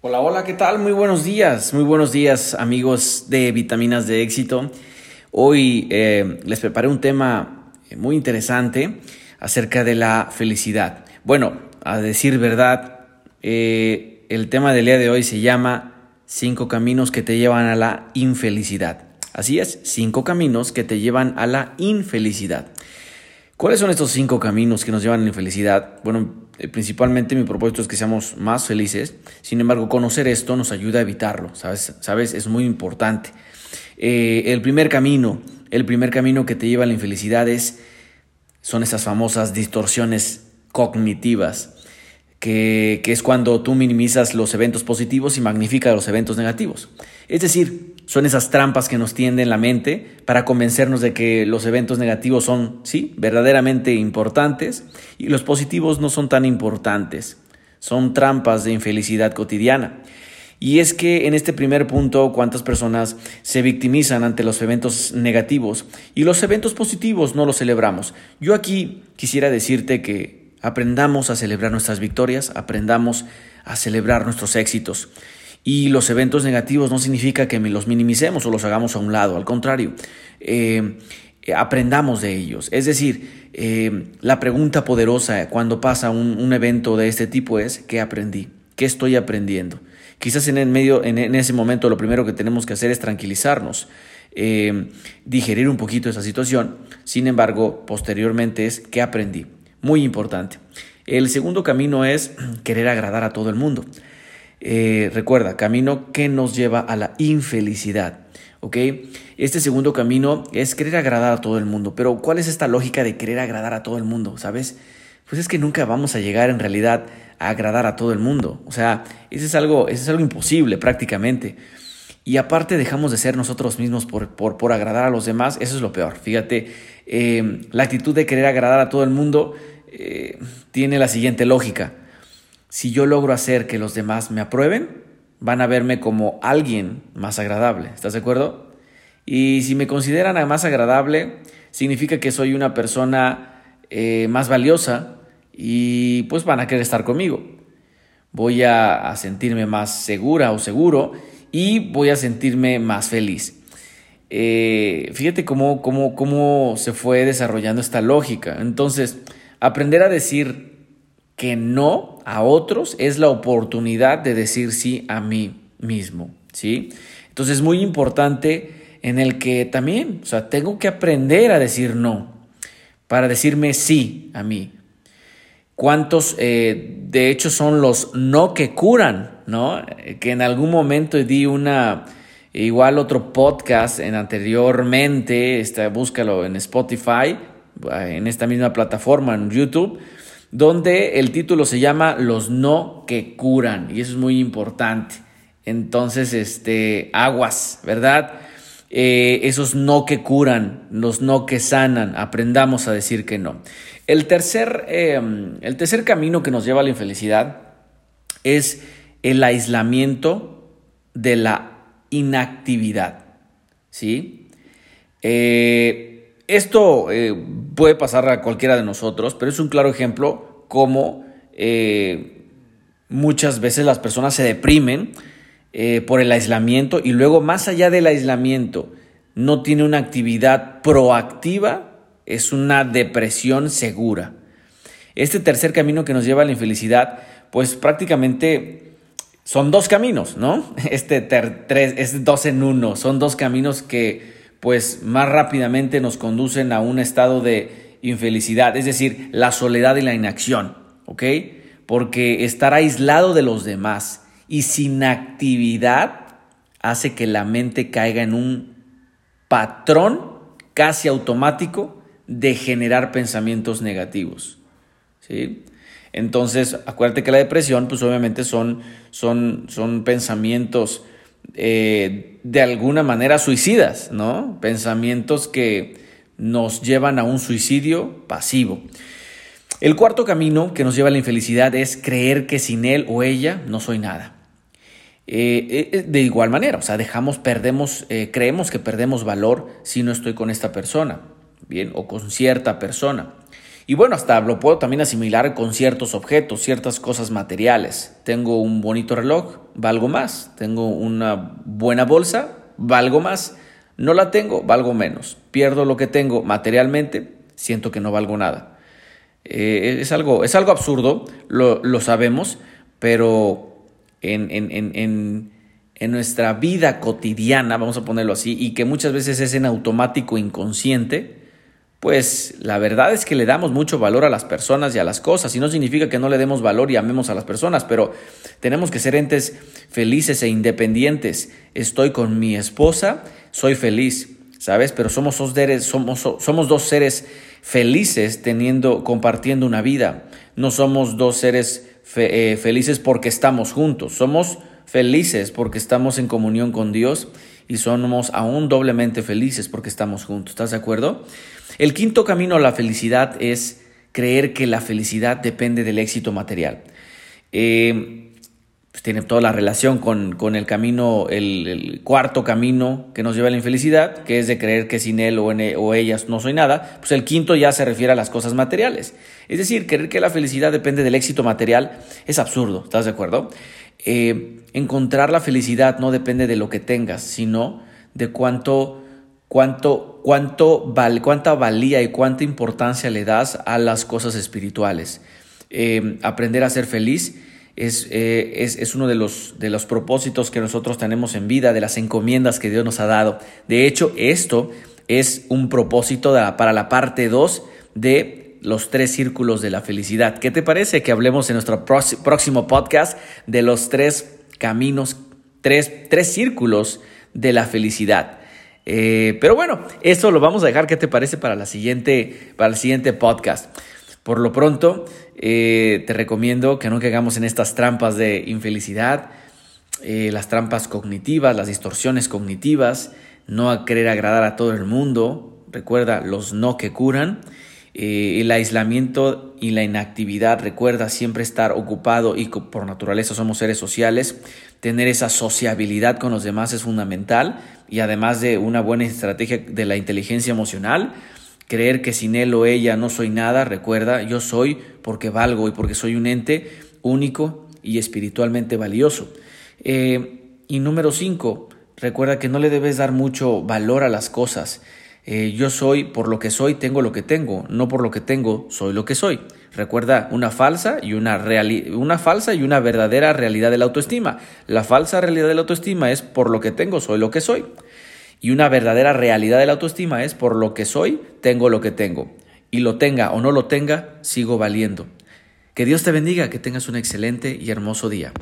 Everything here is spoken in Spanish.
Hola, hola, ¿qué tal? Muy buenos días, muy buenos días amigos de Vitaminas de Éxito. Hoy eh, les preparé un tema eh, muy interesante acerca de la felicidad. Bueno, a decir verdad, eh, el tema del día de hoy se llama Cinco caminos que te llevan a la infelicidad. Así es, cinco caminos que te llevan a la infelicidad. ¿Cuáles son estos cinco caminos que nos llevan a la infelicidad? Bueno, eh, principalmente mi propósito es que seamos más felices. Sin embargo, conocer esto nos ayuda a evitarlo, ¿sabes? ¿Sabes? Es muy importante. Eh, el primer camino, el primer camino que te lleva a la infelicidad es, son esas famosas distorsiones cognitivas, que, es cuando tú minimizas los eventos positivos y magnificas los eventos negativos. Es decir, son esas trampas que nos tienden la mente para convencernos de que los eventos negativos son, sí, verdaderamente importantes y los positivos no son tan importantes. Son trampas de infelicidad cotidiana. Y es que en este primer punto, cuántas personas se victimizan ante los eventos negativos y los eventos positivos no los celebramos. Yo aquí quisiera decirte que aprendamos a celebrar nuestras victorias, aprendamos a celebrar nuestros éxitos. Y los eventos negativos no significa que los minimicemos o los hagamos a un lado, al contrario, eh, aprendamos de ellos. Es decir, eh, la pregunta poderosa cuando pasa un, evento de este tipo es, ¿qué aprendí? ¿Qué estoy aprendiendo? Quizás en, el medio, en, ese momento lo primero que tenemos que hacer es tranquilizarnos, eh, digerir un poquito esa situación. Sin embargo, posteriormente es, ¿qué aprendí? Muy importante. El segundo camino es querer agradar a todo el mundo. Eh, recuerda, camino que nos lleva a la infelicidad. ¿Ok? Este segundo camino es querer agradar a todo el mundo. Pero ¿cuál es esta lógica de querer agradar a todo el mundo? ¿Sabes? Pues es que nunca vamos a llegar en realidad a agradar a todo el mundo. O sea, eso es algo, eso es algo imposible prácticamente. Y aparte dejamos de ser nosotros mismos por, por, por agradar a los demás. Eso es lo peor. Fíjate, eh, la actitud de querer agradar a todo el mundo eh, tiene la siguiente lógica si yo logro hacer que los demás me aprueben, van a verme como alguien más agradable. ¿Estás de acuerdo? Y si me consideran más agradable, significa que soy una persona eh, más valiosa y pues van a querer estar conmigo. Voy a, sentirme más segura o seguro y voy a sentirme más feliz. Eh, fíjate cómo, cómo, cómo se fue desarrollando esta lógica. Entonces, aprender a decir que no a otros es la oportunidad de decir sí a mí mismo, ¿sí? Entonces es muy importante en el que también, o sea, tengo que aprender a decir no para decirme sí a mí. ¿Cuántos, eh, de hecho, son los no que curan, ¿no? Que en algún momento di una, igual otro podcast en anteriormente, este, búscalo en Spotify, en esta misma plataforma, en YouTube, donde el título se llama Los no que curan, y eso es muy importante. Entonces, este, aguas, ¿verdad? Eh, esos no que curan, los no que sanan, aprendamos a decir que no. El tercer, em, el tercer camino que nos lleva a la infelicidad es el aislamiento de la inactividad. ¿Sí? Eh, esto eh, puede pasar a cualquiera de nosotros, pero es un claro ejemplo cómo eh, muchas veces las personas se deprimen eh, por el aislamiento y luego más allá del aislamiento no tiene una actividad proactiva, es una depresión segura. Este tercer camino que nos lleva a la infelicidad, pues prácticamente son dos caminos, ¿no? Este tres, es dos en uno, son dos caminos que pues más rápidamente nos conducen a un estado de infelicidad, es decir, la soledad y la inacción, ¿ok? Porque estar aislado de los demás y sin actividad hace que la mente caiga en un patrón casi automático de generar pensamientos negativos, ¿sí? Entonces, acuérdate que la depresión, pues obviamente son, son, son pensamientos eh, de alguna manera suicidas, ¿no? Pensamientos que nos llevan a un suicidio pasivo. El cuarto camino que nos lleva a la infelicidad es creer que sin él o ella no soy nada. Eh, eh, de igual manera, o sea, dejamos, perdemos, creemos que perdemos valor si no estoy con esta persona, bien, o con cierta persona. Y bueno, hasta lo puedo también asimilar con ciertos objetos, ciertas cosas materiales. Tengo un bonito reloj, valgo más. Tengo una buena bolsa, valgo más. No la tengo, valgo menos. Pierdo lo que tengo materialmente, siento que no valgo nada. Eh, es, algo, es algo absurdo, lo, lo sabemos, pero en, en, en, en, nuestra vida cotidiana, vamos a ponerlo así, y que muchas veces es en automático inconsciente, pues la verdad es que le damos mucho valor a las personas y a las cosas, y no significa que no le demos valor y amemos a las personas, pero tenemos que ser entes felices e independientes. Estoy con mi esposa, soy feliz, ¿sabes? Pero somos dos seres, somos, somos dos seres felices teniendo, compartiendo una vida. No somos dos seres eh, felices porque estamos juntos, somos felices porque estamos en comunión con Dios y somos aún doblemente felices porque estamos juntos. ¿Estás de acuerdo? El quinto camino a la felicidad es creer que la felicidad depende del éxito material. Eh, pues tiene toda la relación con, el camino, el, cuarto camino que nos lleva a la infelicidad, que es de creer que sin él o, en, e, o ellas no soy nada. Pues el quinto ya se refiere a las cosas materiales. Es decir, creer que la felicidad depende del éxito material es absurdo, ¿estás de acuerdo? Eh, encontrar la felicidad no depende de lo que tengas, sino de cuánto cuánto, cuánto cuánta valía y cuánta importancia le das a las cosas espirituales. Eh, aprender a ser feliz eh, es, es, uno de los, de los propósitos que nosotros tenemos en vida, de las encomiendas que Dios nos ha dado. De hecho, esto es un propósito para la parte 2 de los tres círculos de la felicidad. ¿Qué te parece que hablemos en nuestro próximo podcast de los tres caminos, tres, tres círculos de la felicidad? Eh, pero bueno, eso lo vamos a dejar. ¿Qué te parece para, la siguiente, para el siguiente podcast? Por lo pronto, eh, te recomiendo que no caigamos en estas trampas de infelicidad, eh, las trampas cognitivas, las distorsiones cognitivas, no a querer agradar a todo el mundo. Recuerda los no que curan. el aislamiento y la inactividad, recuerda siempre estar ocupado y por naturaleza somos seres sociales. Tener esa sociabilidad con los demás es fundamental y además de una buena estrategia de la inteligencia emocional, creer que sin él o ella no soy nada, recuerda, yo soy porque valgo y porque soy un ente único y espiritualmente valioso. Eh, y número cinco, recuerda que no le debes dar mucho valor a las cosas. Eh, yo soy por lo que soy, tengo lo que tengo, no por lo que tengo, soy lo que soy. Recuerda una falsa y una, una falsa y una verdadera realidad de la autoestima. La falsa realidad de la autoestima es por lo que tengo, soy lo que soy. Y una verdadera realidad de la autoestima es por lo que soy, tengo lo que tengo. Y lo tenga o no lo tenga, sigo valiendo. Que Dios te bendiga, que tengas un excelente y hermoso día.